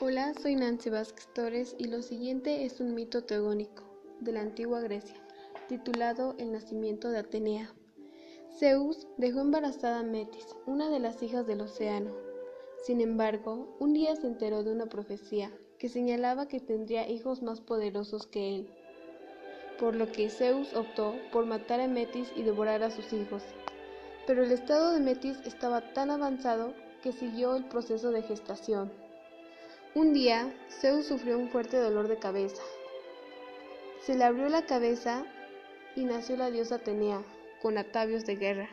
Hola, soy Nancy Vázquez Torres y lo siguiente es un mito teogónico de la antigua Grecia, titulado El nacimiento de Atenea. Zeus dejó embarazada a Metis, una de las hijas del océano. Sin embargo, un día se enteró de una profecía que señalaba que tendría hijos más poderosos que él, por lo que Zeus optó por matar a Metis y devorar a sus hijos. Pero el estado de Metis estaba tan avanzado que siguió el proceso de gestación. Un día, Zeus sufrió un fuerte dolor de cabeza. Se le abrió la cabeza y nació la diosa Atenea, con atavios de guerra.